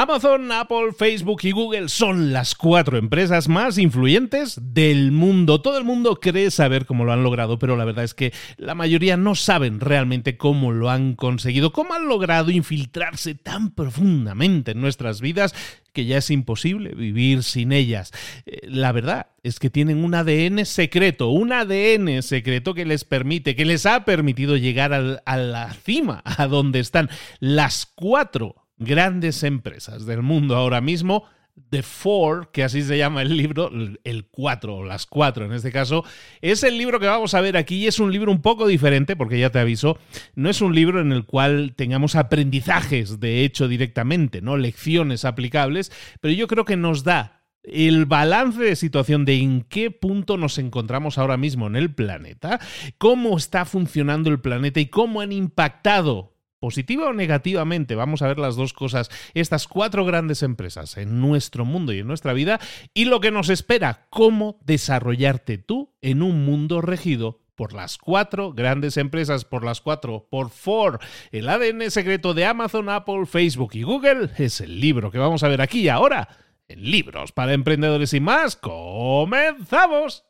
Amazon, Apple, Facebook y Google son las cuatro empresas más influyentes del mundo. Todo el mundo cree saber cómo lo han logrado, pero la verdad es que la mayoría no saben realmente cómo lo han conseguido, cómo han logrado infiltrarse tan profundamente en nuestras vidas que ya es imposible vivir sin ellas. Eh, la verdad es que tienen un ADN secreto, un ADN secreto que les permite, que les ha permitido llegar a la cima, a donde están las cuatro grandes empresas del mundo ahora mismo, The Four, que así se llama el libro, el cuatro o las cuatro en este caso, es el libro que vamos a ver aquí y es un libro un poco diferente, porque ya te aviso, no es un libro en el cual tengamos aprendizajes de hecho directamente, ¿no? Lecciones aplicables, pero yo creo que nos da el balance de situación de en qué punto nos encontramos ahora mismo en el planeta, cómo está funcionando el planeta y cómo han impactado positiva o negativamente, vamos a ver las dos cosas, estas cuatro grandes empresas en nuestro mundo y en nuestra vida y lo que nos espera, cómo desarrollarte tú en un mundo regido por las cuatro grandes empresas, por las cuatro, por Ford. El ADN secreto de Amazon, Apple, Facebook y Google es el libro que vamos a ver aquí y ahora en Libros para Emprendedores y más. ¡Comenzamos!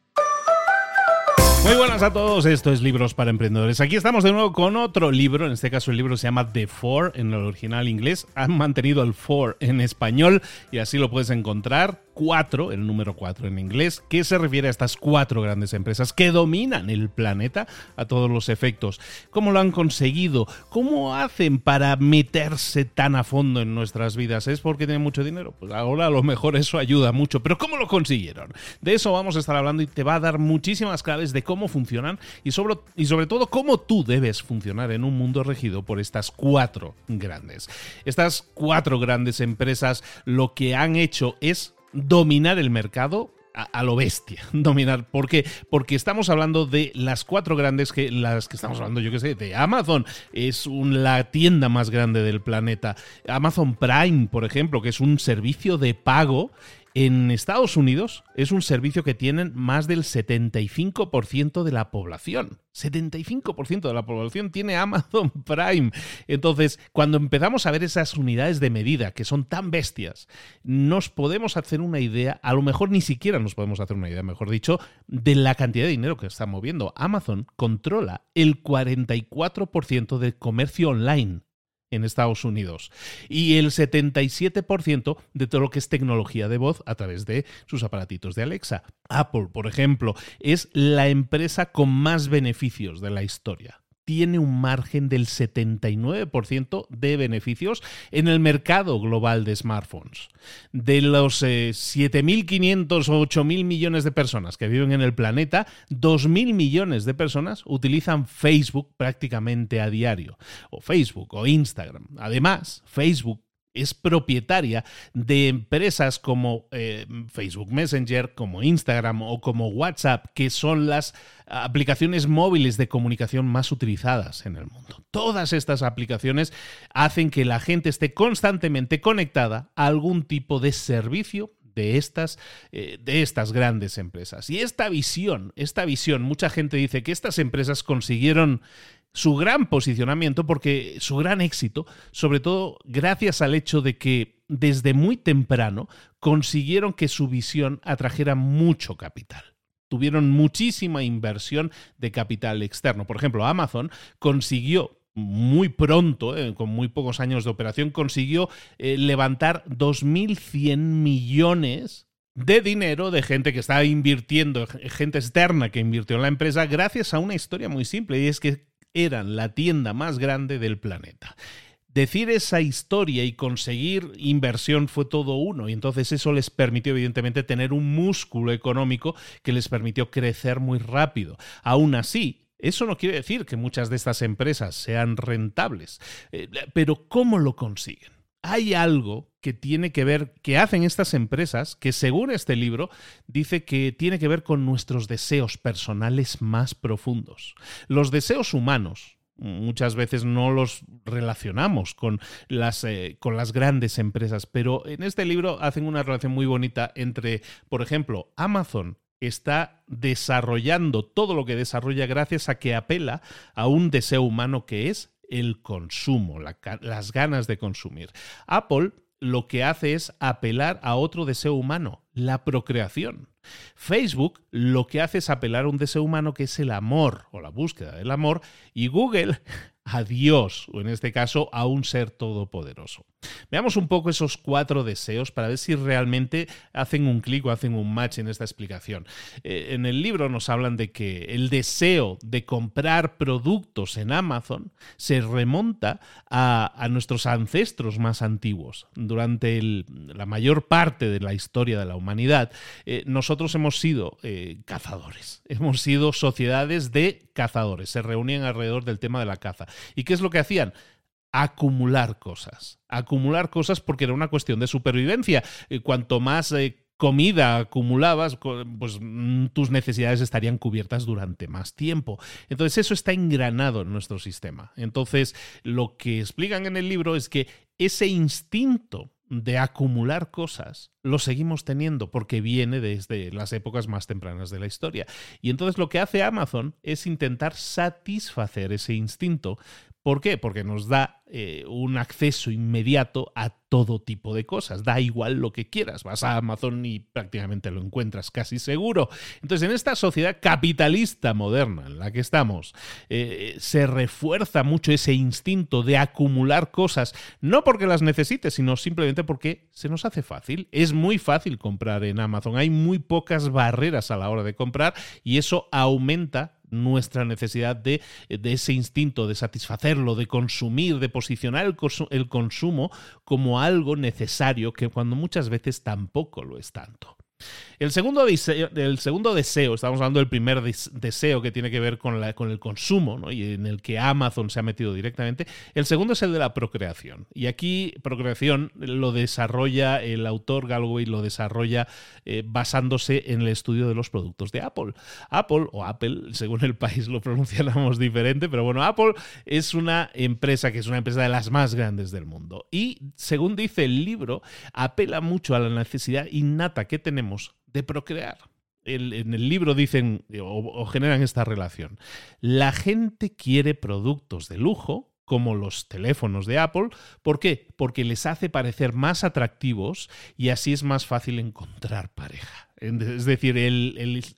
Muy buenas a todos, esto es Libros para Emprendedores. Aquí estamos de nuevo con otro libro, en este caso el libro se llama The Four en el original inglés. Han mantenido el Four en español y así lo puedes encontrar 4, el número 4 en inglés, que se refiere a estas cuatro grandes empresas que dominan el planeta a todos los efectos. ¿Cómo lo han conseguido? ¿Cómo hacen para meterse tan a fondo en nuestras vidas? ¿Es porque tienen mucho dinero? Pues ahora a lo mejor eso ayuda mucho, pero ¿cómo lo consiguieron? De eso vamos a estar hablando y te va a dar muchísimas claves de cómo funcionan y sobre, y sobre todo cómo tú debes funcionar en un mundo regido por estas cuatro grandes. Estas cuatro grandes empresas lo que han hecho es dominar el mercado a, lo bestia, dominar. ¿Por qué? Porque estamos hablando de las cuatro grandes que las que estamos hablando, yo que sé, de Amazon. Es la tienda más grande del planeta. Amazon Prime, por ejemplo, que es un servicio de pago en Estados Unidos es un servicio que tienen más del 75% de la población. 75% de la población tiene Amazon Prime. Entonces, cuando empezamos a ver esas unidades de medida que son tan bestias, nos podemos hacer una idea, a lo mejor ni siquiera nos podemos hacer una idea, mejor dicho, de la cantidad de dinero que está moviendo. Amazon controla el 44% del comercio online en Estados Unidos y el 77% de todo lo que es tecnología de voz a través de sus aparatitos de Alexa. Apple, por ejemplo, es la empresa con más beneficios de la historia tiene un margen del 79% de beneficios en el mercado global de smartphones. De los 7.500 o 8.000 millones de personas que viven en el planeta, 2.000 millones de personas utilizan Facebook prácticamente a diario, o Facebook o Instagram. Además, Facebook es propietaria de empresas como eh, Facebook Messenger, como Instagram o como WhatsApp, que son las aplicaciones móviles de comunicación más utilizadas en el mundo. Todas estas aplicaciones hacen que la gente esté constantemente conectada a algún tipo de servicio de estas, eh, de estas grandes empresas. Y esta visión, esta visión, mucha gente dice que estas empresas consiguieron su gran posicionamiento, porque su gran éxito, sobre todo gracias al hecho de que desde muy temprano consiguieron que su visión atrajera mucho capital tuvieron muchísima inversión de capital externo. Por ejemplo, Amazon consiguió muy pronto, eh, con muy pocos años de operación, consiguió eh, levantar 2.100 millones de dinero de gente que estaba invirtiendo, gente externa que invirtió en la empresa, gracias a una historia muy simple, y es que eran la tienda más grande del planeta decir esa historia y conseguir inversión fue todo uno. Y entonces eso les permitió, evidentemente, tener un músculo económico que les permitió crecer muy rápido. Aún así, eso no quiere decir que muchas de estas empresas sean rentables. Eh, pero ¿cómo lo consiguen? Hay algo que tiene que ver, que hacen estas empresas, que según este libro dice que tiene que ver con nuestros deseos personales más profundos. Los deseos humanos, muchas veces no los relacionamos con las, eh, con las grandes empresas, pero en este libro hacen una relación muy bonita entre, por ejemplo, Amazon está desarrollando todo lo que desarrolla gracias a que apela a un deseo humano que es el consumo, las ganas de consumir. Apple lo que hace es apelar a otro deseo humano, la procreación. Facebook lo que hace es apelar a un deseo humano que es el amor o la búsqueda del amor y Google a Dios, o en este caso a un ser todopoderoso. Veamos un poco esos cuatro deseos para ver si realmente hacen un clic o hacen un match en esta explicación. Eh, en el libro nos hablan de que el deseo de comprar productos en Amazon se remonta a, nuestros ancestros más antiguos. Durante la mayor parte de la historia de la humanidad, eh, nosotros hemos sido eh, cazadores, hemos sido sociedades de cazadores, se reunían alrededor del tema de la caza. ¿Y qué es lo que hacían? acumular cosas. Acumular cosas porque era una cuestión de supervivencia. Eh, cuanto más eh, comida acumulabas, pues mm, tus necesidades estarían cubiertas durante más tiempo. Entonces eso está engranado en nuestro sistema. Entonces lo que explican en el libro es que ese instinto de acumular cosas lo seguimos teniendo porque viene desde las épocas más tempranas de la historia. Y entonces lo que hace Amazon es intentar satisfacer ese instinto ¿Por qué? Porque nos da eh, un acceso inmediato a todo tipo de cosas. Da igual lo que quieras. Vas a Amazon y prácticamente lo encuentras casi seguro. Entonces, en esta sociedad capitalista moderna en la que estamos, eh, se refuerza mucho ese instinto de acumular cosas, no porque las necesites, sino simplemente porque se nos hace fácil. Es muy fácil comprar en Amazon. Hay muy pocas barreras a la hora de comprar y eso aumenta nuestra necesidad de, ese instinto de satisfacerlo, de consumir, de posicionar el, el consumo como algo necesario que cuando muchas veces tampoco lo es tanto. El segundo, deseo, estamos hablando del primer deseo que tiene que ver con, el consumo, y en el que Amazon se ha metido directamente. El segundo es el de la procreación. Y aquí procreación lo desarrolla el autor Galway, lo desarrolla eh, basándose en el estudio de los productos de Apple. Apple, o Apple, según el país lo pronunciamos diferente, pero bueno, Apple es una empresa que es una empresa de las más grandes del mundo. Y según dice el libro, apela mucho a la necesidad innata que tenemos de procrear. en el libro dicen o, generan esta relación. La gente quiere productos de lujo, como los teléfonos de Apple. ¿Por qué? Porque les hace parecer más atractivos y así es más fácil encontrar pareja. Es decir,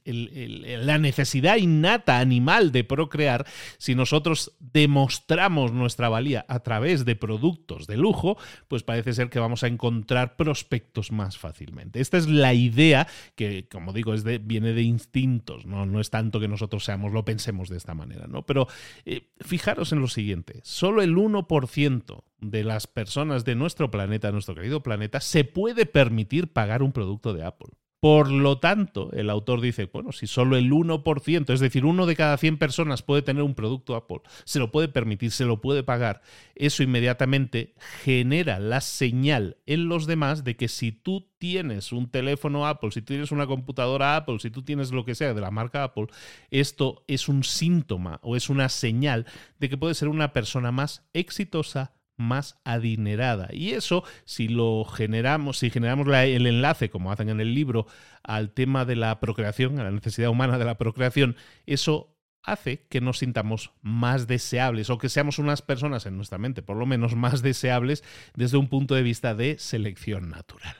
la necesidad innata animal de procrear, si nosotros demostramos nuestra valía a través de productos de lujo, pues parece ser que vamos a encontrar prospectos más fácilmente. Esta es la idea que, como digo, viene de instintos, ¿no? no es tanto que nosotros seamos, lo pensemos de esta manera, ¿no? Pero eh, fijaros en lo siguiente, solo el 1% de las personas de nuestro planeta, nuestro querido planeta, se puede permitir pagar un producto de Apple. Por lo tanto, el autor dice, bueno, si solo el 1%, es decir, uno de cada 100 personas puede tener un producto Apple, se lo puede permitir, se lo puede pagar, eso inmediatamente genera la señal en los demás de que si tú tienes un teléfono Apple, si tienes una computadora Apple, si tú tienes lo que sea de la marca Apple, esto es un síntoma o es una señal de que puedes ser una persona más exitosa, más adinerada. Y eso, si lo generamos, si generamos el enlace, como hacen en el libro, al tema de la procreación, a la necesidad humana de la procreación, eso hace que nos sintamos más deseables o que seamos unas personas en nuestra mente, por lo menos más deseables desde un punto de vista de selección natural.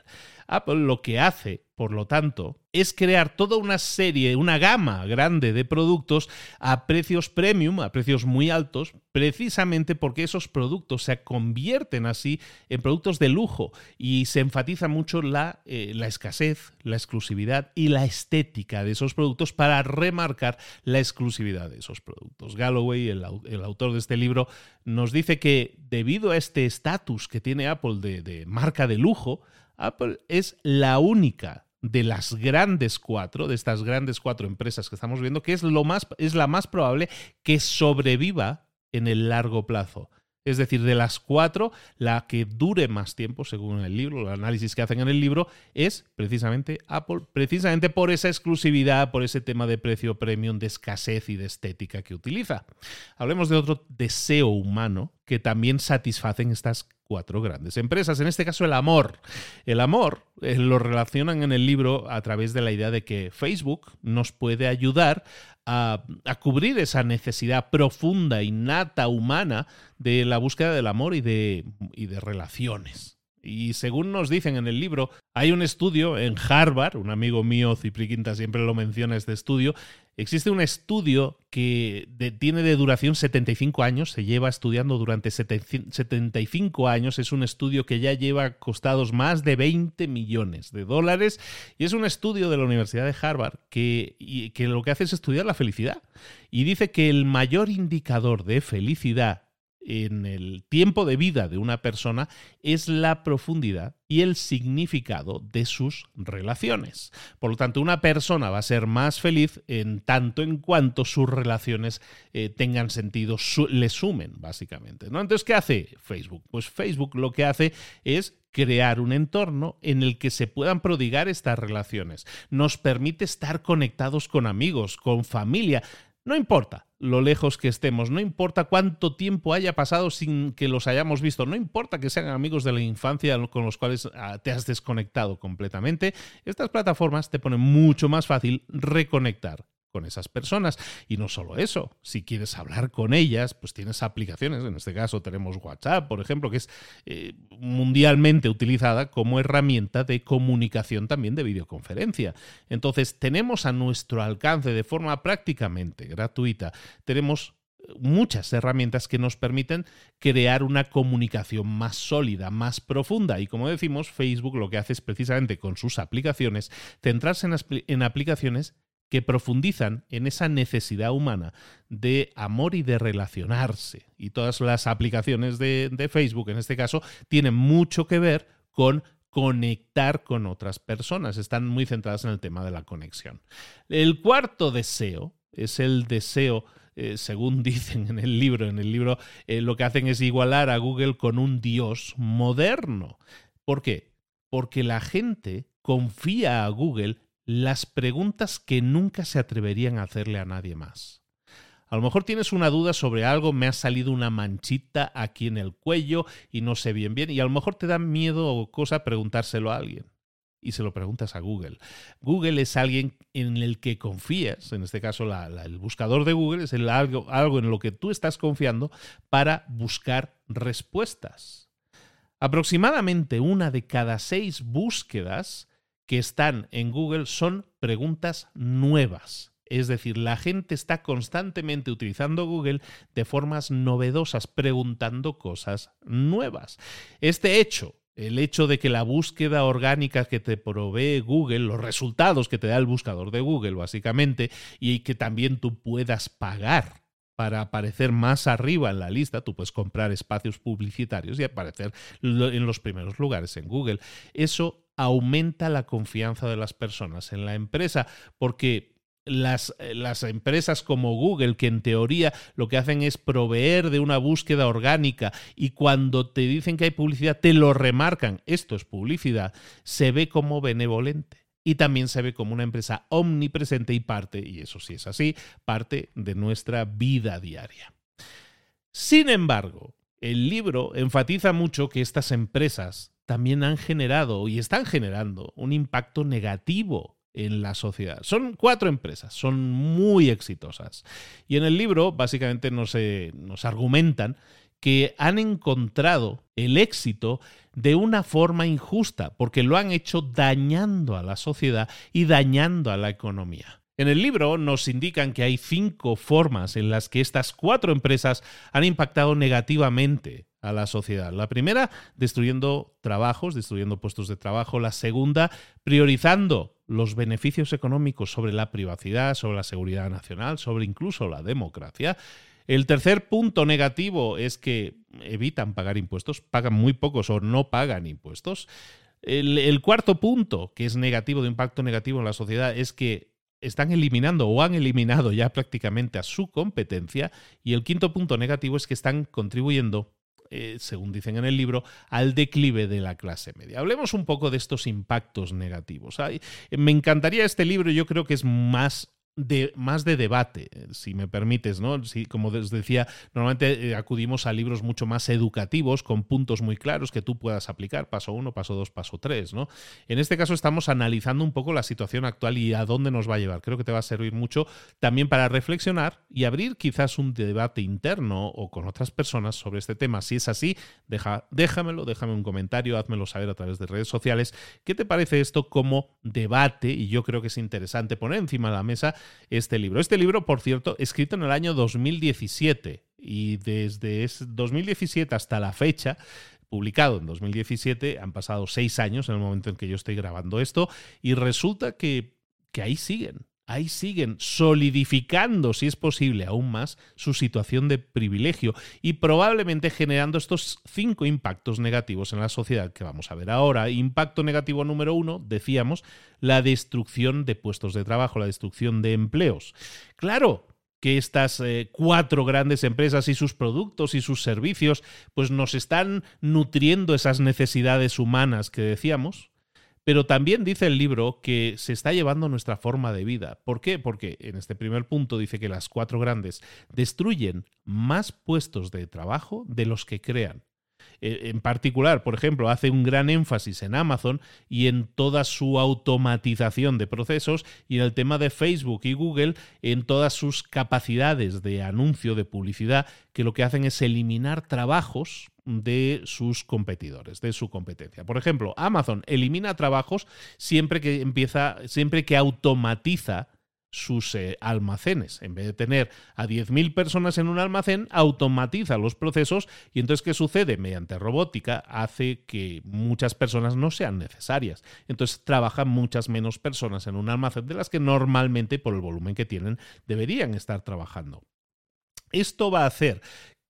Apple lo que hace, por lo tanto, es crear toda una serie, una gama grande de productos a precios premium, a precios muy altos, precisamente porque esos productos se convierten así en productos de lujo y se enfatiza mucho la, eh, escasez, la exclusividad y la estética de esos productos para remarcar la exclusividad de esos productos. Galloway, el, autor de este libro, nos dice que debido a este estatus que tiene Apple de marca de lujo, Apple es la única de las grandes cuatro, de estas grandes cuatro empresas que estamos viendo, que es, lo más, es la más probable que sobreviva en el largo plazo. Es decir, de las cuatro, la que dure más tiempo, según el libro, el análisis que hacen en el libro, es precisamente Apple, precisamente por esa exclusividad, por ese tema de precio premium, de escasez y de estética que utiliza. Hablemos de otro deseo humano que también satisfacen estas cuatro grandes empresas. En este caso, el amor. El amor eh, lo relacionan en el libro a través de la idea de que Facebook nos puede ayudar a, cubrir esa necesidad profunda, innata, humana de la búsqueda del amor y de, y de relaciones. Y según nos dicen en el libro, hay un estudio en Harvard, un amigo mío, Cipri Quinta, siempre lo menciona este estudio, existe un estudio que tiene de duración 75 años, se lleva estudiando durante 75 años, es un estudio que ya lleva costados más de 20 millones de dólares y es un estudio de la Universidad de Harvard que, que lo que hace es estudiar la felicidad y dice que el mayor indicador de felicidad en el tiempo de vida de una persona es la profundidad y el significado de sus relaciones. Por lo tanto, una persona va a ser más feliz en tanto en cuanto sus relaciones eh, tengan sentido, le sumen, básicamente. ¿no? Entonces, ¿qué hace Facebook? Pues Facebook lo que hace es crear un entorno en el que se puedan prodigar estas relaciones. Nos permite estar conectados con amigos, con familia. No importa lo lejos que estemos, no importa cuánto tiempo haya pasado sin que los hayamos visto, no importa que sean amigos de la infancia con los cuales ah, te has desconectado completamente, estas plataformas te ponen mucho más fácil reconectar con esas personas. Y no solo eso, si quieres hablar con ellas, pues tienes aplicaciones, en este caso tenemos WhatsApp, por ejemplo, que es eh, mundialmente utilizada como herramienta de comunicación también de videoconferencia. Entonces, tenemos a nuestro alcance de forma prácticamente gratuita, tenemos muchas herramientas que nos permiten crear una comunicación más sólida, más profunda. Y como decimos, Facebook lo que hace es precisamente con sus aplicaciones centrarse en aplicaciones que profundizan en esa necesidad humana de amor y de relacionarse. Y todas las aplicaciones de, Facebook, en este caso, tienen mucho que ver con conectar con otras personas. Están muy centradas en el tema de la conexión. El cuarto deseo es el deseo, eh, según dicen en el libro, en el libro eh, lo que hacen es igualar a Google con un dios moderno. ¿Por qué? Porque la gente confía a Google las preguntas que nunca se atreverían a hacerle a nadie más. A lo mejor tienes una duda sobre algo, me ha salido una manchita aquí en el cuello y no sé bien bien, y a lo mejor te da miedo o cosa preguntárselo a alguien. Y se lo preguntas a Google. Google es alguien en el que confías, en este caso el buscador de Google es algo, algo en lo que tú estás confiando para buscar respuestas. Aproximadamente una de cada seis búsquedas que están en Google son preguntas nuevas. Es decir, la gente está constantemente utilizando Google de formas novedosas, preguntando cosas nuevas. Este hecho, el hecho de que la búsqueda orgánica que te provee Google, los resultados que te da el buscador de Google, básicamente, y que también tú puedas pagar para aparecer más arriba en la lista, tú puedes comprar espacios publicitarios y aparecer en los primeros lugares en Google. Eso aumenta la confianza de las personas en la empresa, porque las, eh, las, empresas como Google, que en teoría lo que hacen es proveer de una búsqueda orgánica y cuando te dicen que hay publicidad, te lo remarcan, esto es publicidad, se ve como benevolente. Y también se ve como una empresa omnipresente y parte, y eso sí es así, parte de nuestra vida diaria. Sin embargo, el libro enfatiza mucho que estas empresas también han generado y están generando un impacto negativo en la sociedad. Son cuatro empresas, son muy exitosas. Y en el libro básicamente nos, argumentan que han encontrado el éxito de una forma injusta, porque lo han hecho dañando a la sociedad y dañando a la economía. En el libro nos indican que hay cinco formas en las que estas cuatro empresas han impactado negativamente a la sociedad. La primera, destruyendo trabajos, destruyendo puestos de trabajo. La segunda, priorizando los beneficios económicos sobre la privacidad, sobre la seguridad nacional, sobre incluso la democracia. El tercer punto negativo es que evitan pagar impuestos, pagan muy pocos o no pagan impuestos. El, cuarto punto, que es negativo, de impacto negativo en la sociedad, es que están eliminando o han eliminado ya prácticamente a su competencia. Y el quinto punto negativo es que están contribuyendo, eh, según dicen en el libro, al declive de la clase media. Hablemos un poco de estos impactos negativos. me encantaría este libro, yo creo que es más de, más de debate, si me permites, ¿no? como os decía, normalmente eh, acudimos a libros mucho más educativos, con puntos muy claros que tú puedas aplicar, paso uno, paso dos, paso tres, ¿no? En este caso estamos analizando un poco la situación actual y a dónde nos va a llevar. Creo que te va a servir mucho también para reflexionar y abrir quizás un debate interno o con otras personas sobre este tema. Si es así, deja, déjamelo, déjame un comentario, házmelo saber a través de redes sociales. ¿Qué te parece esto como debate? Y yo creo que es interesante poner encima de la mesa este libro. Este libro, por cierto, escrito en el año 2017 y desde 2017 hasta la fecha publicado en 2017, han pasado seis años en el momento en que yo estoy grabando esto, y resulta que, que ahí siguen ahí siguen solidificando, si es posible, aún más su situación de privilegio y probablemente generando estos cinco impactos negativos en la sociedad que vamos a ver ahora. Impacto negativo número uno, decíamos, la destrucción de puestos de trabajo, la destrucción de empleos. Claro, que estas eh, cuatro grandes empresas y sus productos y sus servicios pues nos están nutriendo esas necesidades humanas que decíamos, pero también dice el libro que se está llevando nuestra forma de vida. ¿Por qué? Porque en este primer punto dice que las cuatro grandes destruyen más puestos de trabajo de los que crean. E, en particular, por ejemplo, hace un gran énfasis en Amazon y en toda su automatización de procesos y en el tema de Facebook y Google en todas sus capacidades de anuncio, de publicidad, que lo que hacen es eliminar trabajos de sus competidores, de su competencia. Por ejemplo, Amazon elimina trabajos siempre que empieza, siempre que automatiza sus eh, almacenes. En vez de tener a 10.000 personas en un almacén, automatiza los procesos y entonces ¿qué sucede? Mediante robótica hace que muchas personas no sean necesarias. Entonces trabajan muchas menos personas en un almacén de las que normalmente por el volumen que tienen deberían estar trabajando. Esto va a hacer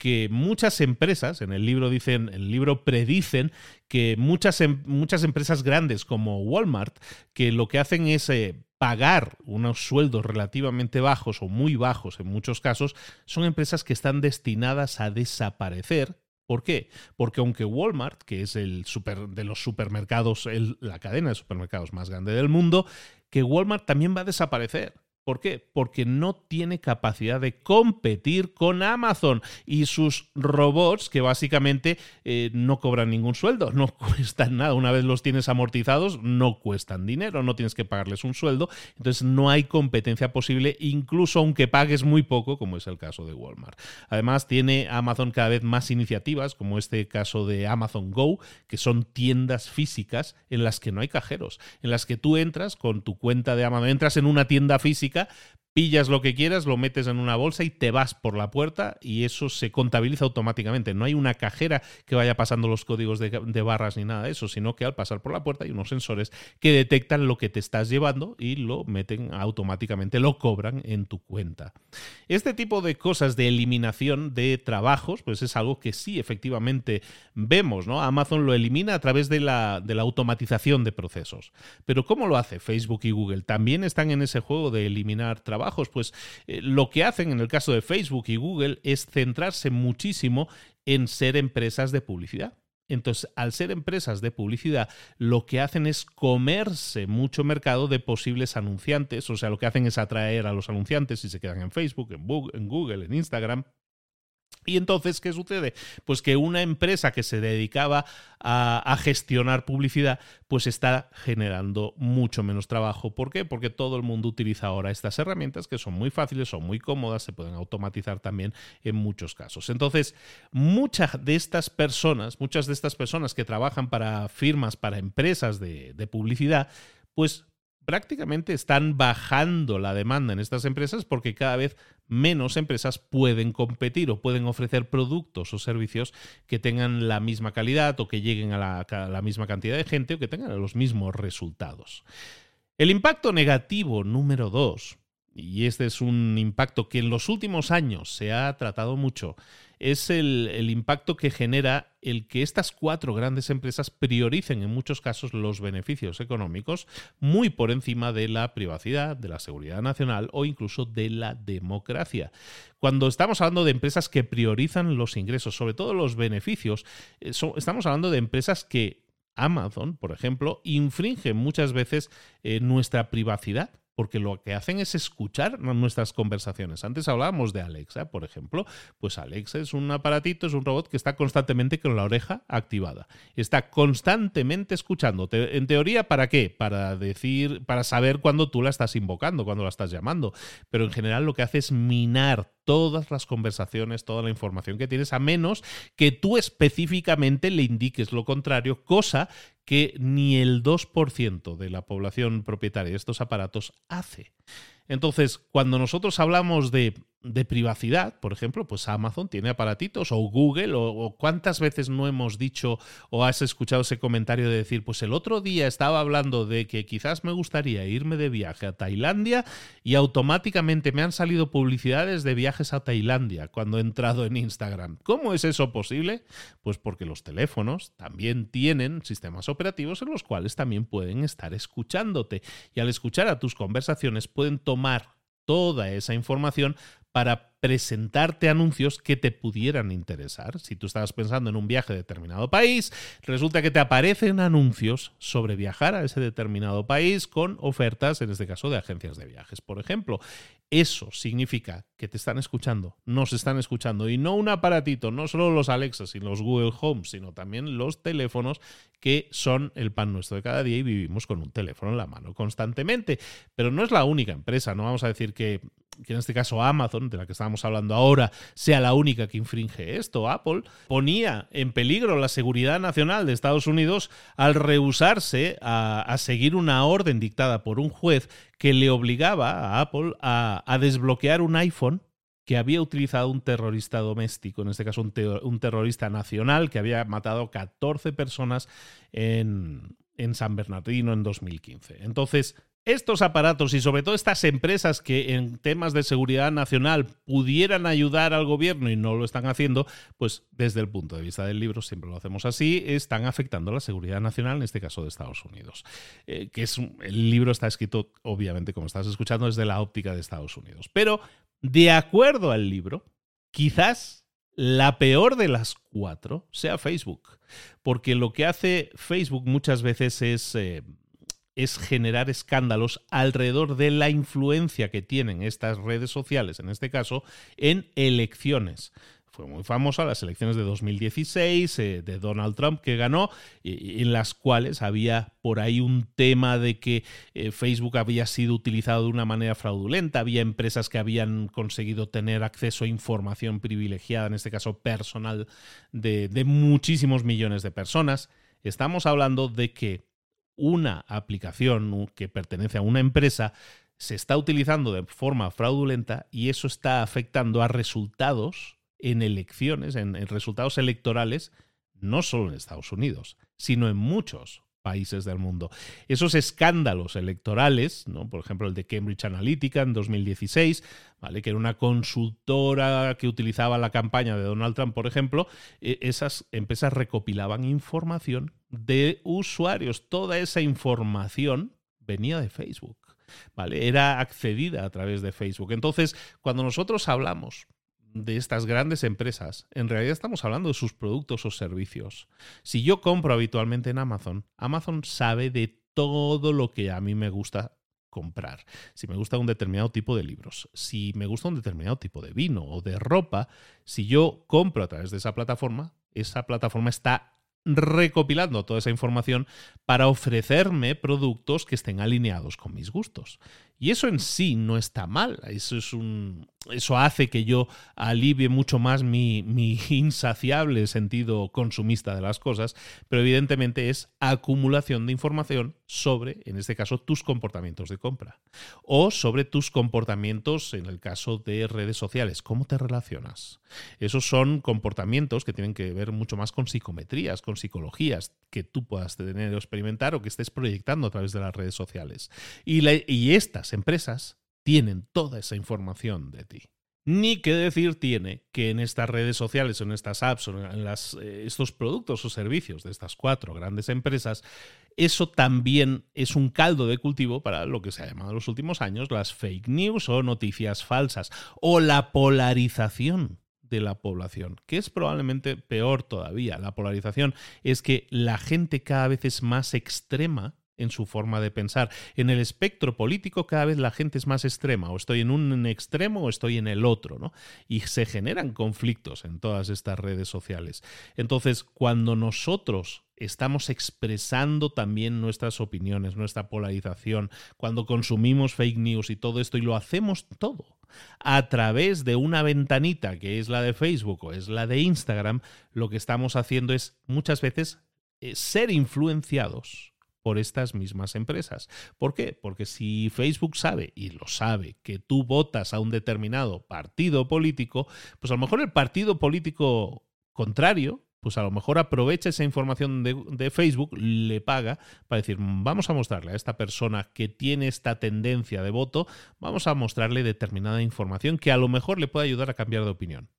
que muchas empresas, en el libro dicen, el libro predicen que muchas, em, muchas empresas grandes como Walmart, que lo que hacen es eh, pagar unos sueldos relativamente bajos o muy bajos en muchos casos, son empresas que están destinadas a desaparecer ¿Por qué? Porque aunque Walmart, que es el super, de los supermercados, la cadena de supermercados más grande del mundo, que Walmart también va a desaparecer. ¿Por qué? Porque no tiene capacidad de competir con Amazon y sus robots que básicamente eh, no cobran ningún sueldo, no cuestan nada. Una vez los tienes amortizados, no cuestan dinero, no tienes que pagarles un sueldo. Entonces no hay competencia posible, incluso aunque pagues muy poco, como es el caso de Walmart. Además, tiene Amazon cada vez más iniciativas, como este caso de Amazon Go, que son tiendas físicas en las que no hay cajeros, en las que tú entras con tu cuenta de Amazon, entras en una tienda física, América, pillas lo que quieras, lo metes en una bolsa y te vas por la puerta y eso se contabiliza automáticamente. No hay una cajera que vaya pasando los códigos de, barras ni nada de eso, sino que al pasar por la puerta hay unos sensores que detectan lo que te estás llevando y lo meten automáticamente, lo cobran en tu cuenta. Este tipo de cosas de eliminación de trabajos, pues es algo que sí efectivamente vemos, ¿no? Amazon lo elimina a través de la, de la automatización de procesos. Pero ¿cómo lo hace Facebook y Google? También están en ese juego de eliminar trabajos pues eh, lo que hacen en el caso de Facebook y Google es centrarse muchísimo en ser empresas de publicidad. Entonces, al ser empresas de publicidad, lo que hacen es comerse mucho mercado de posibles anunciantes, o sea, lo que hacen es atraer a los anunciantes y se quedan en Facebook, en Google, en Instagram, Y entonces, ¿qué sucede? Pues que una empresa que se dedicaba a, gestionar publicidad, pues está generando mucho menos trabajo. ¿Por qué? Porque todo el mundo utiliza ahora estas herramientas que son muy fáciles, son muy cómodas, se pueden automatizar también en muchos casos. Entonces, muchas de estas personas, muchas de estas personas que trabajan para firmas, para empresas de, de publicidad, pues prácticamente están bajando la demanda en estas empresas porque cada vez menos empresas pueden competir o pueden ofrecer productos o servicios que tengan la misma calidad o que lleguen a la, misma cantidad de gente o que tengan los mismos resultados. El impacto negativo número dos, y este es un impacto que en los últimos años se ha tratado mucho, es el, impacto que genera el que estas cuatro grandes empresas prioricen en muchos casos los beneficios económicos muy por encima de la privacidad, de la seguridad nacional o incluso de la democracia. Cuando estamos hablando de empresas que priorizan los ingresos, sobre todo los beneficios, eh, estamos hablando de empresas que Amazon, por ejemplo, infringe muchas veces eh, nuestra privacidad porque lo que hacen es escuchar nuestras conversaciones. Antes hablábamos de Alexa, por ejemplo, pues Alexa es un aparatito, es un robot que está constantemente con la oreja activada. Está constantemente escuchando. En teoría, ¿para qué? Para decir, para saber cuándo tú la estás invocando, cuándo la estás llamando. Pero en general lo que hace es minar todas las conversaciones, toda la información que tienes, a menos que tú específicamente le indiques lo contrario, cosa que ni el 2% de la población propietaria de estos aparatos hace. Entonces, cuando nosotros hablamos de de privacidad, por ejemplo, pues Amazon tiene aparatitos o Google o, cuántas veces no hemos dicho o has escuchado ese comentario de decir, pues el otro día estaba hablando de que quizás me gustaría irme de viaje a Tailandia y automáticamente me han salido publicidades de viajes a Tailandia cuando he entrado en Instagram. ¿Cómo es eso posible? Pues porque los teléfonos también tienen sistemas operativos en los cuales también pueden estar escuchándote y al escuchar a tus conversaciones pueden tomar toda esa información para presentarte anuncios que te pudieran interesar. Si tú estabas pensando en un viaje a determinado país, resulta que te aparecen anuncios sobre viajar a ese determinado país con ofertas, en este caso de agencias de viajes, por ejemplo. Eso significa que te están escuchando, nos están escuchando y no un aparatito, no solo los Alexas y los Google Home, sino también los teléfonos que son el pan nuestro de cada día y vivimos con un teléfono en la mano constantemente. Pero no es la única empresa, no vamos a decir que que en este caso Amazon, de la que estábamos hablando ahora, sea la única que infringe esto. Apple ponía en peligro la seguridad nacional de Estados Unidos al rehusarse a, seguir una orden dictada por un juez que le obligaba a Apple a, desbloquear un iPhone que había utilizado un terrorista doméstico, en este caso un, terrorista nacional que había matado 14 personas en San Bernardino en 2015. Entonces, estos aparatos y sobre todo estas empresas que en temas de seguridad nacional pudieran ayudar al gobierno y no lo están haciendo, pues desde el punto de vista del libro, siempre lo hacemos así, están afectando la seguridad nacional, en este caso de Estados Unidos. Eh, que el libro está escrito, obviamente, como estás escuchando, desde la óptica de Estados Unidos. Pero, de acuerdo al libro, quizás la peor de las cuatro sea Facebook. Porque lo que hace Facebook muchas veces es... Eh, es generar escándalos alrededor de la influencia que tienen estas redes sociales, en este caso, en elecciones. Fue muy famosa las elecciones de 2016 eh, de Donald Trump que ganó, en las cuales había por ahí un tema de que eh, Facebook había sido utilizado de una manera fraudulenta, había empresas que habían conseguido tener acceso a información privilegiada, en este caso personal, de, de muchísimos millones de personas. Estamos hablando de que una aplicación que pertenece a una empresa se está utilizando de forma fraudulenta y eso está afectando a resultados en elecciones, en, resultados electorales, no solo en Estados Unidos, sino en muchos países del mundo. Esos escándalos electorales, ¿no? por ejemplo el de Cambridge Analytica en 2016, ¿vale? que era una consultora que utilizaba la campaña de Donald Trump, por ejemplo, e, esas empresas recopilaban información de usuarios. Toda esa información venía de Facebook. ¿Vale? Era accedida a través de Facebook. Entonces, cuando nosotros hablamos de estas grandes empresas, en realidad estamos hablando de sus productos o servicios. Si yo compro habitualmente en Amazon, Amazon sabe de todo lo que a mí me gusta comprar, si me gusta un determinado tipo de libros, si me gusta un determinado tipo de vino o de ropa, si yo compro a través de esa plataforma, esa plataforma está recopilando toda esa información para ofrecerme productos que estén alineados con mis gustos. Y eso en sí no está mal. Eso, es un, eso hace que yo alivie mucho más mi, insaciable sentido consumista de las cosas, pero evidentemente es acumulación de información sobre, en este caso, tus comportamientos de compra. O sobre tus comportamientos, en el caso de redes sociales, cómo te relacionas. Esos son comportamientos que tienen que ver mucho más con psicometrías, con psicologías que tú puedas tener o experimentar o que estés proyectando a través de las redes sociales. Y estas empresas tienen toda esa información de ti. Ni qué decir tiene que en estas redes sociales en estas apps en eh, estos productos o servicios de estas cuatro grandes empresas, eso también es un caldo de cultivo para lo que se ha llamado en los últimos años las fake news o noticias falsas o la polarización de la población, que es probablemente peor todavía. La polarización es que la gente cada vez es más extrema en su forma de pensar. En el espectro político cada vez la gente es más extrema, o estoy en un extremo o estoy en el otro, ¿no? Y se generan conflictos en todas estas redes sociales. Entonces, cuando nosotros estamos expresando también nuestras opiniones, nuestra polarización, cuando consumimos fake news y todo esto, y lo hacemos todo a través de una ventanita que es la de Facebook o es la de Instagram, lo que estamos haciendo es muchas veces eh, ser influenciados por estas mismas empresas. ¿Por qué? Porque si Facebook sabe, y lo sabe, que tú votas a un determinado partido político, pues a lo mejor el partido político contrario, pues a lo mejor aprovecha esa información de, Facebook, le paga para decir, vamos a mostrarle a esta persona que tiene esta tendencia de voto, vamos a mostrarle determinada información que a lo mejor le puede ayudar a cambiar de opinión.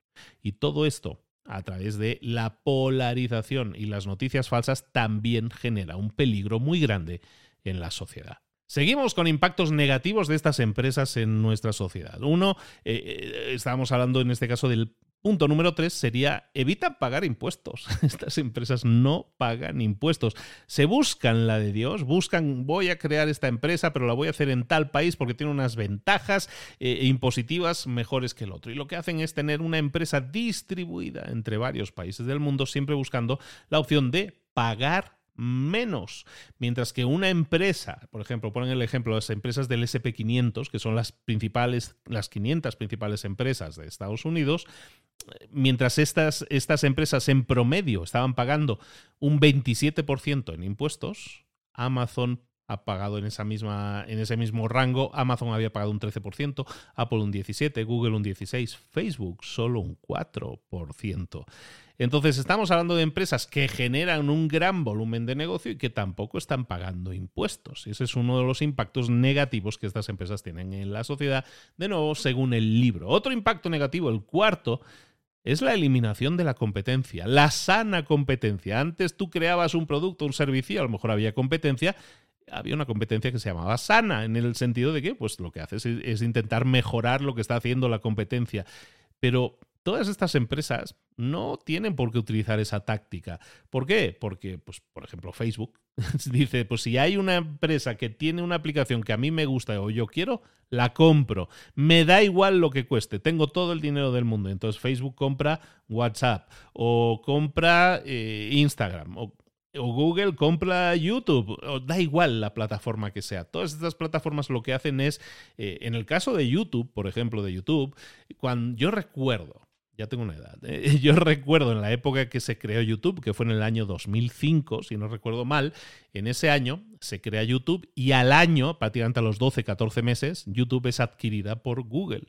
Y todo esto a través de la polarización y las noticias falsas también genera un peligro muy grande en la sociedad. Seguimos con impactos negativos de estas empresas en nuestra sociedad. Uno, eh, eh, estábamos hablando en este caso del Punto número tres sería evita pagar impuestos. Estas empresas no pagan impuestos. Se buscan la de Dios, buscan voy a crear esta empresa, pero la voy a hacer en tal país porque tiene unas ventajas eh, impositivas mejores que el otro. Y lo que hacen es tener una empresa distribuida entre varios países del mundo, siempre buscando la opción de pagar menos. Mientras que una empresa, por ejemplo, ponen el ejemplo las empresas del SP500, que son las principales, las 500 principales empresas de Estados Unidos, mientras estas, estas empresas en promedio estaban pagando un 27% en impuestos, Amazon ha pagado en, esa misma, en ese mismo rango. Amazon había pagado un 13%, Apple un 17%, Google un 16%, Facebook solo un 4%. Entonces estamos hablando de empresas que generan un gran volumen de negocio y que tampoco están pagando impuestos. Ese es uno de los impactos negativos que estas empresas tienen en la sociedad, de nuevo, según el libro. Otro impacto negativo, el cuarto, es la eliminación de la competencia, la sana competencia. Antes tú creabas un producto, un servicio, a lo mejor había competencia, había una competencia que se llamaba sana, en el sentido de que pues, lo que haces es, intentar mejorar lo que está haciendo la competencia. Pero todas estas empresas no tienen por qué utilizar esa táctica. ¿Por qué? Porque, pues, por ejemplo, Facebook dice, pues si hay una empresa que tiene una aplicación que a mí me gusta o yo quiero, la compro. Me da igual lo que cueste, tengo todo el dinero del mundo. Entonces Facebook compra WhatsApp o compra eh, Instagram o o Google compra YouTube, o da igual la plataforma que sea. Todas estas plataformas lo que hacen es, eh, en el caso de YouTube, por ejemplo, de YouTube, cuando yo recuerdo, ya tengo una edad, ¿eh? yo recuerdo en la época que se creó YouTube, que fue en el año 2005, si no recuerdo mal, en ese año se crea YouTube y al año, prácticamente a los 12, 14 meses, YouTube es adquirida por Google.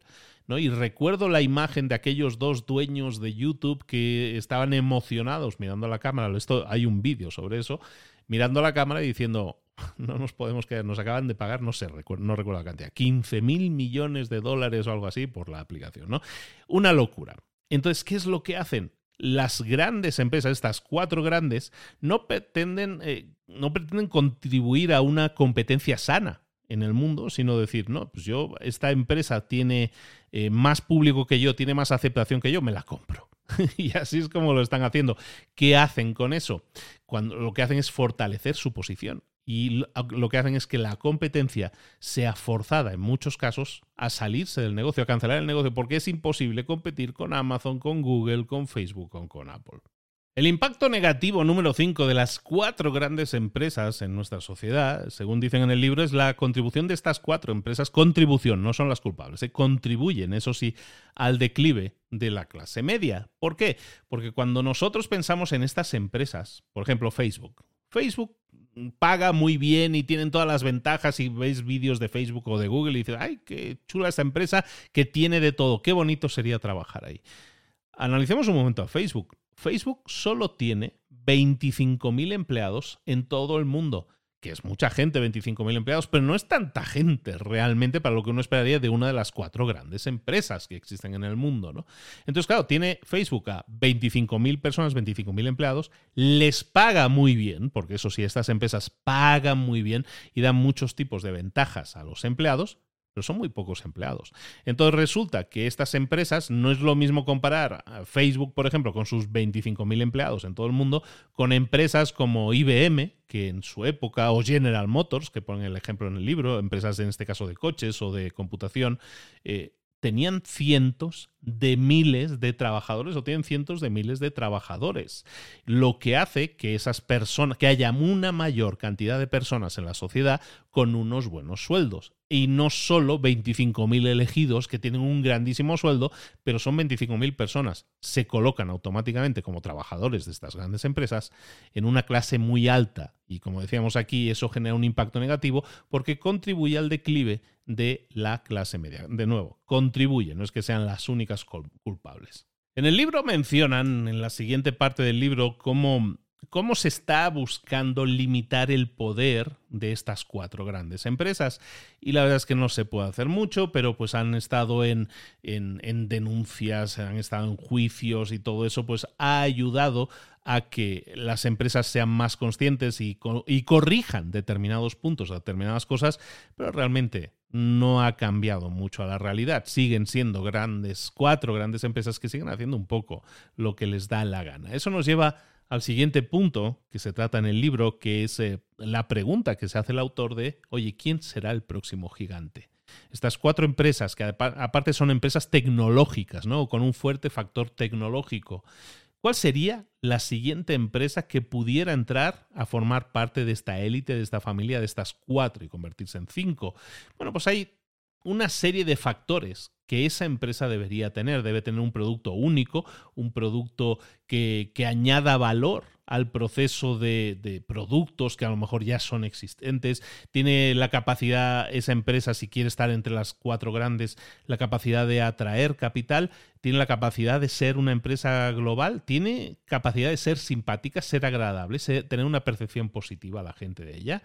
¿No? Y recuerdo la imagen de aquellos dos dueños de YouTube que estaban emocionados mirando a la cámara. Esto, hay un vídeo sobre eso, mirando a la cámara y diciendo, no nos podemos quedar, nos acaban de pagar, no sé, no recuerdo la cantidad, 15 mil millones de dólares o algo así por la aplicación, ¿no? Una locura. Entonces, ¿qué es lo que hacen? Las grandes empresas, estas cuatro grandes, no pretenden, eh, no pretenden contribuir a una competencia sana en el mundo, sino decir, no, pues yo, esta empresa tiene eh, más público que yo, tiene más aceptación que yo, me la compro. y así es como lo están haciendo. ¿Qué hacen con eso? Cuando lo que hacen es fortalecer su posición. y lo que hacen es que la competencia sea forzada en muchos casos a salirse del negocio, a cancelar el negocio, porque es imposible competir con Amazon, con Google, con Facebook con Apple. El impacto negativo número 5 de las cuatro grandes empresas en nuestra sociedad, según dicen en el libro, es la contribución de estas cuatro empresas. Contribución, no son las culpables, se contribuyen, eso sí, al declive de la clase media. ¿Por qué? Porque cuando nosotros pensamos en estas empresas, por ejemplo Facebook, Facebook paga muy bien y tienen todas las ventajas y veis vídeos de Facebook o de Google y dices, ay, qué chula esta empresa que tiene de todo, qué bonito sería trabajar ahí. Analicemos un momento a Facebook. Facebook solo tiene 25.000 empleados en todo el mundo, que es mucha gente, 25.000 empleados, pero no es tanta gente realmente para lo que uno esperaría de una de las cuatro grandes empresas que existen en el mundo. ¿no? Entonces, claro, tiene Facebook a 25.000 personas, 25.000 empleados, les paga muy bien, porque eso sí, estas empresas pagan muy bien y dan muchos tipos de ventajas a los empleados, pero son muy pocos empleados. Entonces resulta que estas empresas no es lo mismo comparar a Facebook, por ejemplo, con sus 25.000 empleados en todo el mundo, con empresas como IBM, que en su época, o General Motors, que ponen el ejemplo en el libro, empresas en este caso de coches o de computación, eh, tenían cientos de miles de trabajadores o tienen cientos de miles de trabajadores, lo que hace que esas personas, que haya una mayor cantidad de personas en la sociedad con unos buenos sueldos y no solo 25.000 elegidos que tienen un grandísimo sueldo, pero son 25.000 personas. Se colocan automáticamente como trabajadores de estas grandes empresas en una clase muy alta y como decíamos aquí, eso genera un impacto negativo porque contribuye al declive de la clase media. De nuevo, contribuye, no es que sean las únicas culpables. En el libro mencionan, en la siguiente parte del libro, cómo cómo se está buscando limitar el poder de estas cuatro grandes empresas. Y la verdad es que no se puede hacer mucho, pero pues han estado en, en, denuncias, han estado en juicios y todo eso pues ha ayudado a que las empresas sean más conscientes y, y corrijan determinados puntos, determinadas cosas, pero realmente no ha cambiado mucho a la realidad. Siguen siendo grandes, cuatro grandes empresas que siguen haciendo un poco lo que les da la gana. Eso nos lleva al siguiente punto que se trata en el libro, que es eh, la pregunta que se hace el autor de, oye, ¿quién será el próximo gigante? Estas cuatro empresas, que aparte son empresas tecnológicas, ¿no? Con un fuerte factor tecnológico. ¿Cuál sería la siguiente empresa que pudiera entrar a formar parte de esta élite, de esta familia, de estas cuatro y convertirse en cinco? Bueno, pues hay una serie de factores que esa empresa debería tener. Debe tener un producto único, un producto que, que añada valor al proceso de, de, productos que a lo mejor ya son existentes. Tiene la capacidad, esa empresa, si quiere estar entre las cuatro grandes, la capacidad de atraer capital. Tiene la capacidad de ser una empresa global, tiene capacidad de ser simpática, ser agradable, tener una percepción positiva a la gente de ella,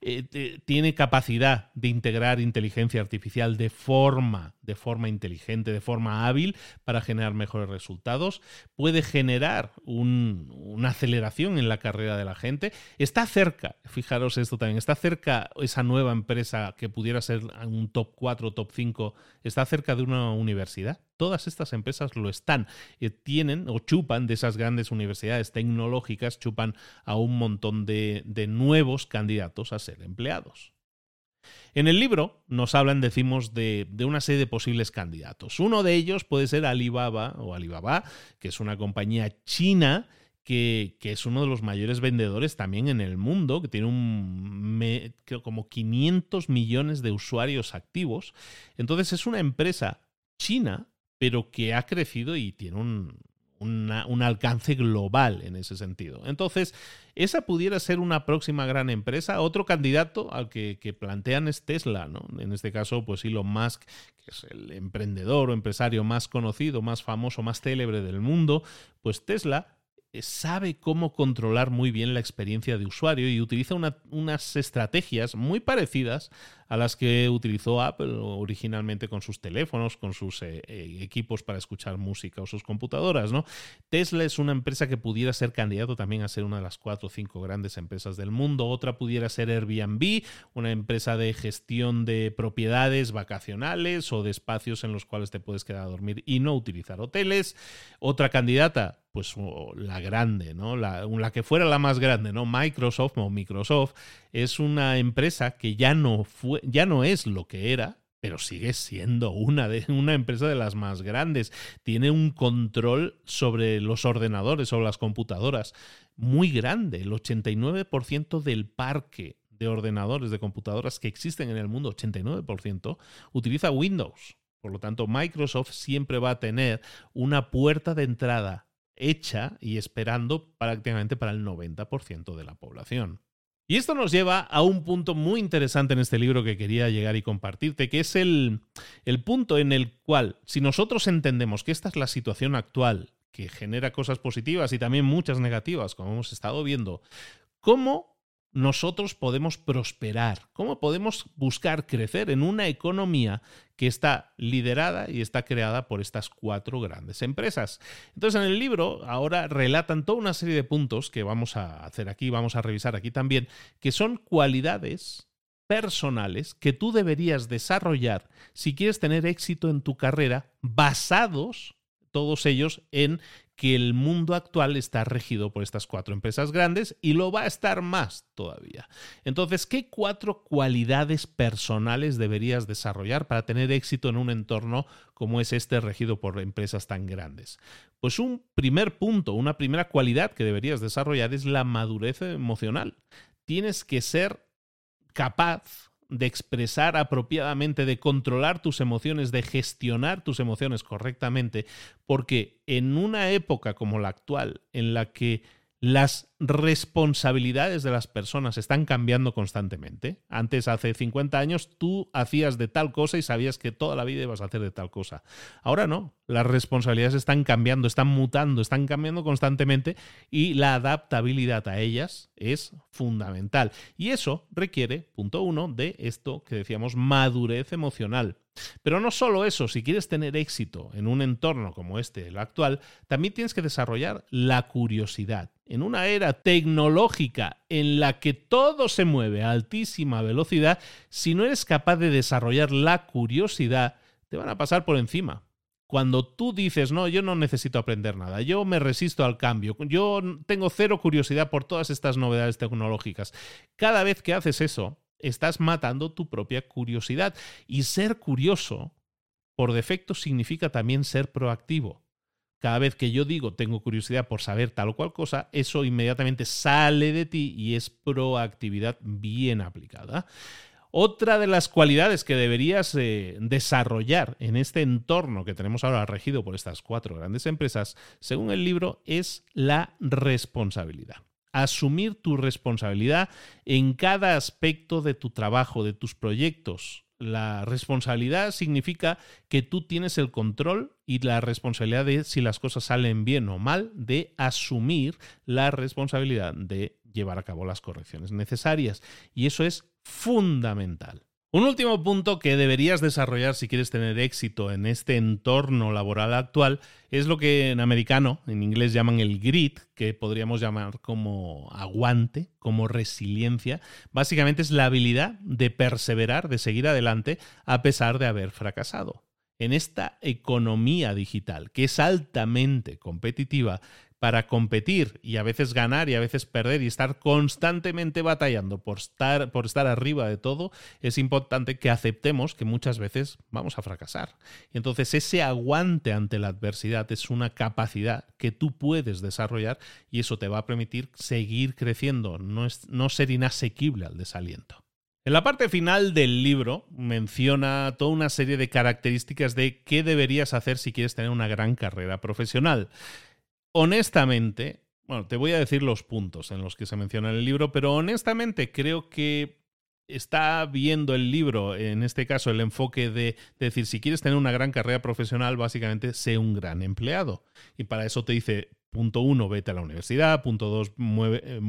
eh, tiene capacidad de integrar inteligencia artificial de forma, de forma inteligente, de forma hábil para generar mejores resultados, puede generar una en la carrera de la gente, está cerca, fijaros esto también, está cerca esa nueva empresa que pudiera ser un top 4, top 5, está cerca de una universidad todas estas empresas lo están. Eh, tienen o chupan de esas grandes universidades tecnológicas, chupan a un montón de, nuevos candidatos a ser empleados. En el libro nos hablan, decimos, de, una serie de posibles candidatos. Uno de ellos puede ser Alibaba o Alibaba, que es una compañía china que, es uno de los mayores vendedores también en el mundo, que tiene un, como 500 millones de usuarios activos. Entonces es una empresa china pero que ha crecido y tiene un, alcance global en ese sentido. Entonces, esa pudiera ser una próxima gran empresa. Otro candidato al que, plantean es Tesla, ¿no? En este caso, pues Elon Musk, que es el emprendedor o empresario más conocido, más famoso, más célebre del mundo, pues Tesla sabe cómo controlar muy bien la experiencia de usuario y utiliza unas estrategias muy parecidas a las que utilizó Apple originalmente con sus teléfonos, con sus eh, eh, equipos para escuchar música o sus computadoras. ¿no? Tesla es una empresa que pudiera ser candidato también a ser una de las cuatro o cinco grandes empresas del mundo. Otra pudiera ser Airbnb, una empresa de gestión de propiedades vacacionales o de espacios en los cuales te puedes quedar a dormir y no utilizar hoteles. Otra candidata pues la grande, ¿no? La, que fuera la más grande, ¿no? Microsoft o Microsoft es una empresa que ya no fue, ya no es lo que era, pero sigue siendo una, de, una empresa de las más grandes. Tiene un control sobre los ordenadores o las computadoras muy grande. El 89% del parque de ordenadores, de computadoras que existen en el mundo, 89%, utiliza Windows. Por lo tanto, Microsoft siempre va a tener una puerta de entrada hecha y esperando prácticamente para el 90% de la población. Y esto nos lleva a un punto muy interesante en este libro que quería llegar y compartirte, que es el, el punto en el cual, si nosotros entendemos que esta es la situación actual, que genera cosas positivas y también muchas negativas, como hemos estado viendo, ¿cómo nosotros podemos prosperar, cómo podemos buscar crecer en una economía que está liderada y está creada por estas cuatro grandes empresas. Entonces en el libro ahora relatan toda una serie de puntos que vamos a hacer aquí, vamos a revisar aquí también, que son cualidades personales que tú deberías desarrollar si quieres tener éxito en tu carrera basados todos ellos en que el mundo actual está regido por estas cuatro empresas grandes y lo va a estar más todavía. Entonces, ¿qué cuatro cualidades personales deberías desarrollar para tener éxito en un entorno como es este regido por empresas tan grandes? Pues un primer punto, una primera cualidad que deberías desarrollar es la madurez emocional. Tienes que ser capaz de expresar apropiadamente, de controlar tus emociones, de gestionar tus emociones correctamente, porque en una época como la actual, en la que las responsabilidades de las personas están cambiando constantemente. Antes, hace 50 años, tú hacías de tal cosa y sabías que toda la vida ibas a hacer de tal cosa. Ahora no, las responsabilidades están cambiando, están mutando, están cambiando constantemente y la adaptabilidad a ellas es fundamental. Y eso requiere, punto uno, de esto que decíamos, madurez emocional. Pero no solo eso, si quieres tener éxito en un entorno como este, el actual, también tienes que desarrollar la curiosidad. En una era tecnológica en la que todo se mueve a altísima velocidad, si no eres capaz de desarrollar la curiosidad, te van a pasar por encima. Cuando tú dices, no, yo no necesito aprender nada, yo me resisto al cambio, yo tengo cero curiosidad por todas estas novedades tecnológicas, cada vez que haces eso, estás matando tu propia curiosidad. Y ser curioso, por defecto, significa también ser proactivo. Cada vez que yo digo tengo curiosidad por saber tal o cual cosa, eso inmediatamente sale de ti y es proactividad bien aplicada. Otra de las cualidades que deberías eh, desarrollar en este entorno que tenemos ahora regido por estas cuatro grandes empresas, según el libro, es la responsabilidad asumir tu responsabilidad en cada aspecto de tu trabajo, de tus proyectos. La responsabilidad significa que tú tienes el control y la responsabilidad de si las cosas salen bien o mal, de asumir la responsabilidad de llevar a cabo las correcciones necesarias. Y eso es fundamental. Un último punto que deberías desarrollar si quieres tener éxito en este entorno laboral actual es lo que en americano, en inglés llaman el grit, que podríamos llamar como aguante, como resiliencia. Básicamente es la habilidad de perseverar, de seguir adelante a pesar de haber fracasado. En esta economía digital, que es altamente competitiva, para competir y a veces ganar y a veces perder y estar constantemente batallando por estar, por estar arriba de todo, es importante que aceptemos que muchas veces vamos a fracasar. Y entonces ese aguante ante la adversidad es una capacidad que tú puedes desarrollar y eso te va a permitir seguir creciendo, no, es, no ser inasequible al desaliento. En la parte final del libro menciona toda una serie de características de qué deberías hacer si quieres tener una gran carrera profesional honestamente, bueno, te voy a decir los puntos en los que se menciona en el libro, pero honestamente creo que está viendo el libro, en este caso el enfoque de, decir, si quieres tener una gran carrera profesional, básicamente sé un gran empleado. Y para eso te dice, punto uno, vete a la universidad, punto dos, mueve, eh,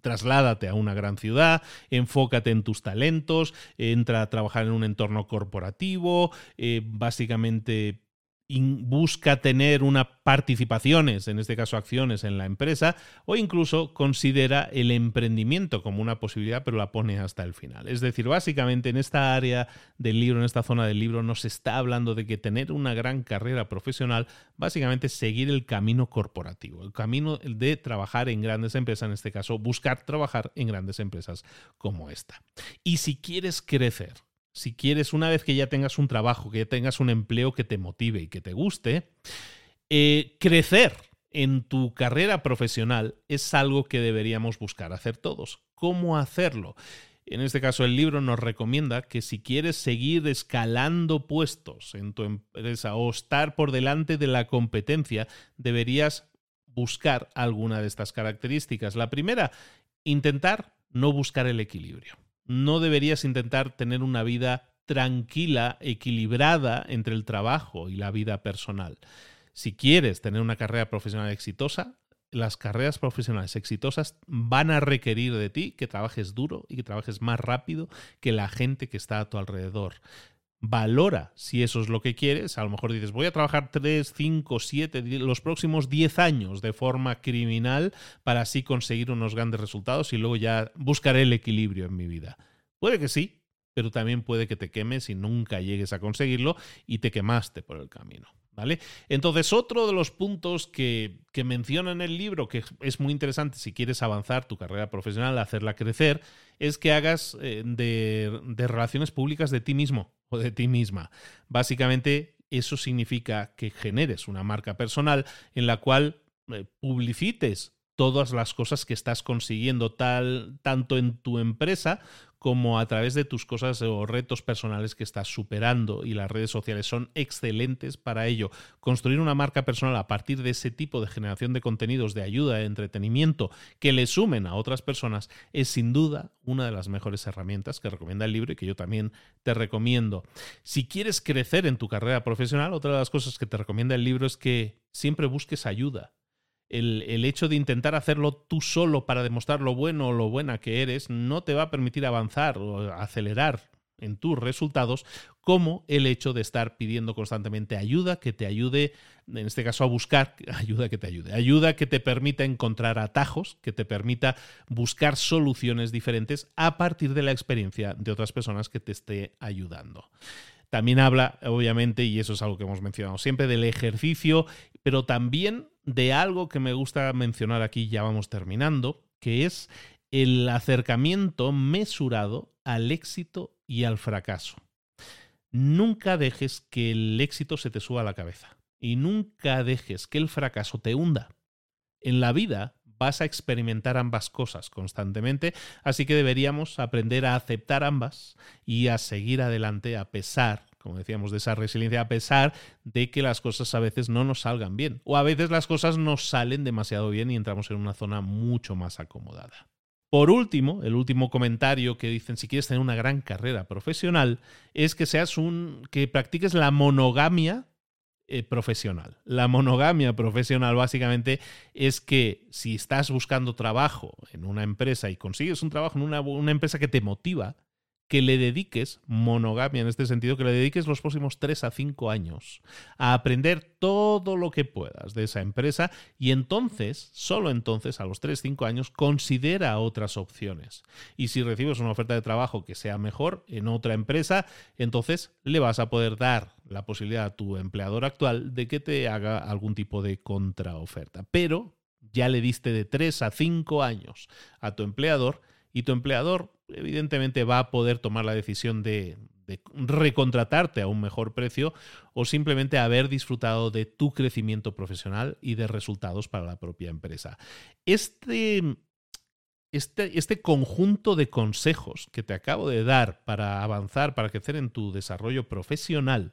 trasládate a una gran ciudad, enfócate en tus talentos, entra a trabajar en un entorno corporativo, eh, básicamente busca tener una participaciones, en este caso acciones en la empresa, o incluso considera el emprendimiento como una posibilidad, pero la pone hasta el final. Es decir, básicamente en esta área del libro, en esta zona del libro, nos está hablando de que tener una gran carrera profesional, básicamente seguir el camino corporativo, el camino de trabajar en grandes empresas, en este caso, buscar trabajar en grandes empresas como esta. Y si quieres crecer, si quieres, una vez que ya tengas un trabajo, que ya tengas un empleo que te motive y que te guste, eh, crecer en tu carrera profesional es algo que deberíamos buscar hacer todos. ¿Cómo hacerlo? En este caso, el libro nos recomienda que si quieres seguir escalando puestos en tu empresa o estar por delante de la competencia, deberías buscar alguna de estas características. La primera, intentar no buscar el equilibrio no deberías intentar tener una vida tranquila, equilibrada entre el trabajo y la vida personal. Si quieres tener una carrera profesional exitosa, las carreras profesionales exitosas van a requerir de ti que trabajes duro y que trabajes más rápido que la gente que está a tu alrededor. Valora si eso es lo que quieres. A lo mejor dices, voy a trabajar 3, 5, 7, los próximos 10 años de forma criminal para así conseguir unos grandes resultados y luego ya buscaré el equilibrio en mi vida. Puede que sí, pero también puede que te quemes y nunca llegues a conseguirlo y te quemaste por el camino. ¿Vale? Entonces, otro de los puntos que, menciona en el libro, que es muy interesante si quieres avanzar tu carrera profesional, hacerla crecer, es que hagas eh, de relaciones públicas de ti mismo de ti misma. Básicamente, eso significa que generes una marca personal en la cual eh, publicites todas las cosas que estás consiguiendo tal tanto en tu empresa como a través de tus cosas o retos personales que estás superando y las redes sociales son excelentes para ello. Construir una marca personal a partir de ese tipo de generación de contenidos de ayuda, de entretenimiento que le sumen a otras personas es sin duda una de las mejores herramientas que recomienda el libro y que yo también te recomiendo. Si quieres crecer en tu carrera profesional, otra de las cosas que te recomienda el libro es que siempre busques ayuda el, hecho de intentar hacerlo tú solo para demostrar lo bueno o lo buena que eres no te va a permitir avanzar o acelerar en tus resultados, como el hecho de estar pidiendo constantemente ayuda que te ayude, en este caso a buscar ayuda que te ayude, ayuda que te permita encontrar atajos, que te permita buscar soluciones diferentes a partir de la experiencia de otras personas que te esté ayudando. También habla, obviamente, y eso es algo que hemos mencionado siempre, del ejercicio, pero también de algo que me gusta mencionar aquí, ya vamos terminando, que es el acercamiento mesurado al éxito y al fracaso. Nunca dejes que el éxito se te suba a la cabeza y nunca dejes que el fracaso te hunda. En la vida vas a experimentar ambas cosas constantemente, así que deberíamos aprender a aceptar ambas y a seguir adelante a pesar, como decíamos, de esa resiliencia, a pesar de que las cosas a veces no nos salgan bien, o a veces las cosas nos salen demasiado bien y entramos en una zona mucho más acomodada. Por último, el último comentario que dicen si quieres tener una gran carrera profesional es que seas un que practiques la monogamia eh, profesional. La monogamia profesional básicamente es que si estás buscando trabajo en una empresa y consigues un trabajo en una, una empresa que te motiva, que le dediques, monogamia en este sentido, que le dediques los próximos 3 a 5 años a aprender todo lo que puedas de esa empresa y entonces, solo entonces, a los 3, 5 años, considera otras opciones. Y si recibes una oferta de trabajo que sea mejor en otra empresa, entonces le vas a poder dar la posibilidad a tu empleador actual de que te haga algún tipo de contraoferta. Pero ya le diste de 3 a 5 años a tu empleador y tu empleador evidentemente va a poder tomar la decisión de, recontratarte a un mejor precio o simplemente haber disfrutado de tu crecimiento profesional y de resultados para la propia empresa. Este, este, este, conjunto de consejos que te acabo de dar para avanzar, para crecer en tu desarrollo profesional,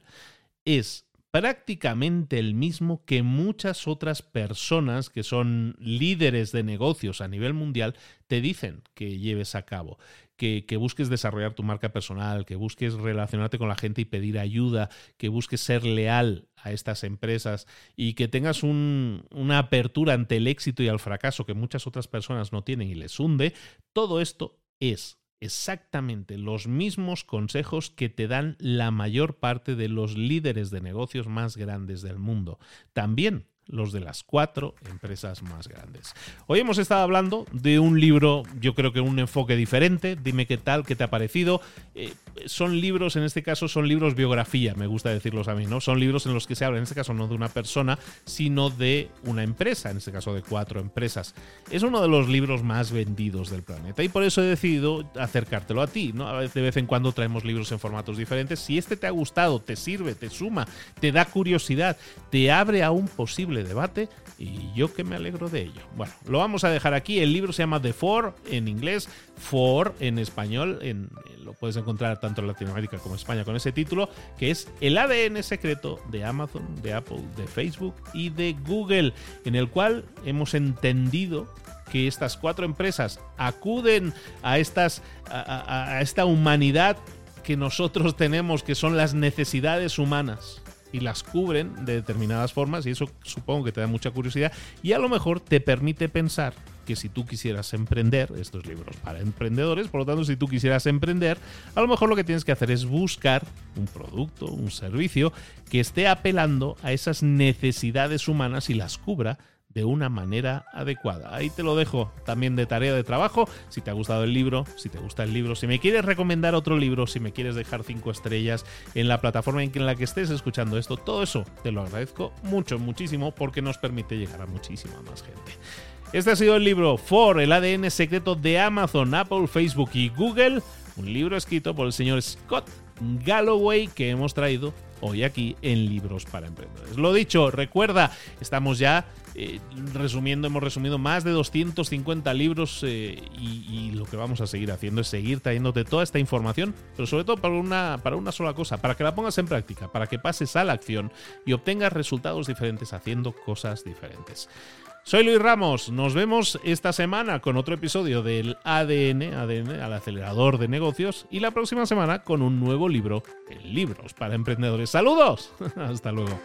es prácticamente el mismo que muchas otras personas que son líderes de negocios a nivel mundial te dicen que lleves a cabo. Que, busques desarrollar tu marca personal, que busques relacionarte con la gente y pedir ayuda, que busques ser leal a estas empresas y que tengas una apertura ante el éxito y al fracaso que muchas otras personas no tienen y les hunde, todo esto es exactamente los mismos consejos que te dan la mayor parte de los líderes de negocios más grandes del mundo. También los de las cuatro empresas más grandes. Hoy hemos estado hablando de un libro, yo creo que un enfoque diferente. Dime qué tal, qué te ha parecido. Eh, son libros, en este caso, son libros biografía, me gusta decirlos a mí, ¿no? Son libros en los que se habla, en este caso, no de una persona, sino de una empresa, en este caso de cuatro empresas. Es uno de los libros más vendidos del planeta y por eso he decidido acercártelo a ti, ¿no? De vez en cuando traemos libros en formatos diferentes. Si este te ha gustado, te sirve, te suma, te da curiosidad, te abre a un posible debate y yo que me alegro de ello. Bueno, lo vamos a dejar aquí. El libro se llama The Four en inglés, Four en español. En, lo puedes encontrar tanto en Latinoamérica como en España con ese título, que es el ADN secreto de Amazon, de Apple, de Facebook y de Google, en el cual hemos entendido que estas cuatro empresas acuden a, estas, a esta humanidad que nosotros tenemos, que son las necesidades humanas y las cubren de determinadas formas y eso supongo que te da mucha curiosidad y a lo mejor te permite pensar que si tú quisieras emprender, estos libros para emprendedores, por lo tanto si tú quisieras emprender, a lo mejor lo que tienes que hacer es buscar un producto, un servicio que esté apelando a esas necesidades humanas y las cubra de una manera adecuada. Ahí te lo dejo también de tarea de trabajo. Si te ha gustado el libro, si te gusta el libro, si me quieres recomendar otro libro, si me quieres dejar cinco estrellas en la plataforma en la que estés escuchando esto, todo eso te lo agradezco mucho, muchísimo, porque nos permite llegar a muchísima más gente. Este ha sido el libro For, el ADN secreto de Amazon, Apple, Facebook y Google, un libro escrito por el señor Scott Galloway que hemos traído hoy aquí en Libros para Emprendedores. Lo dicho, recuerda, estamos ya eh, resumiendo, hemos resumido más de 250 libros eh, y, lo que vamos a seguir haciendo es seguir trayéndote toda esta información, pero sobre todo para una, para una sola cosa, para que la pongas en práctica, para que pases a la acción y obtengas resultados diferentes haciendo cosas diferentes. Soy Luis Ramos, nos vemos esta semana con otro episodio del ADN, ADN al acelerador de negocios, y la próxima semana con un nuevo libro en libros para emprendedores. Saludos, hasta luego.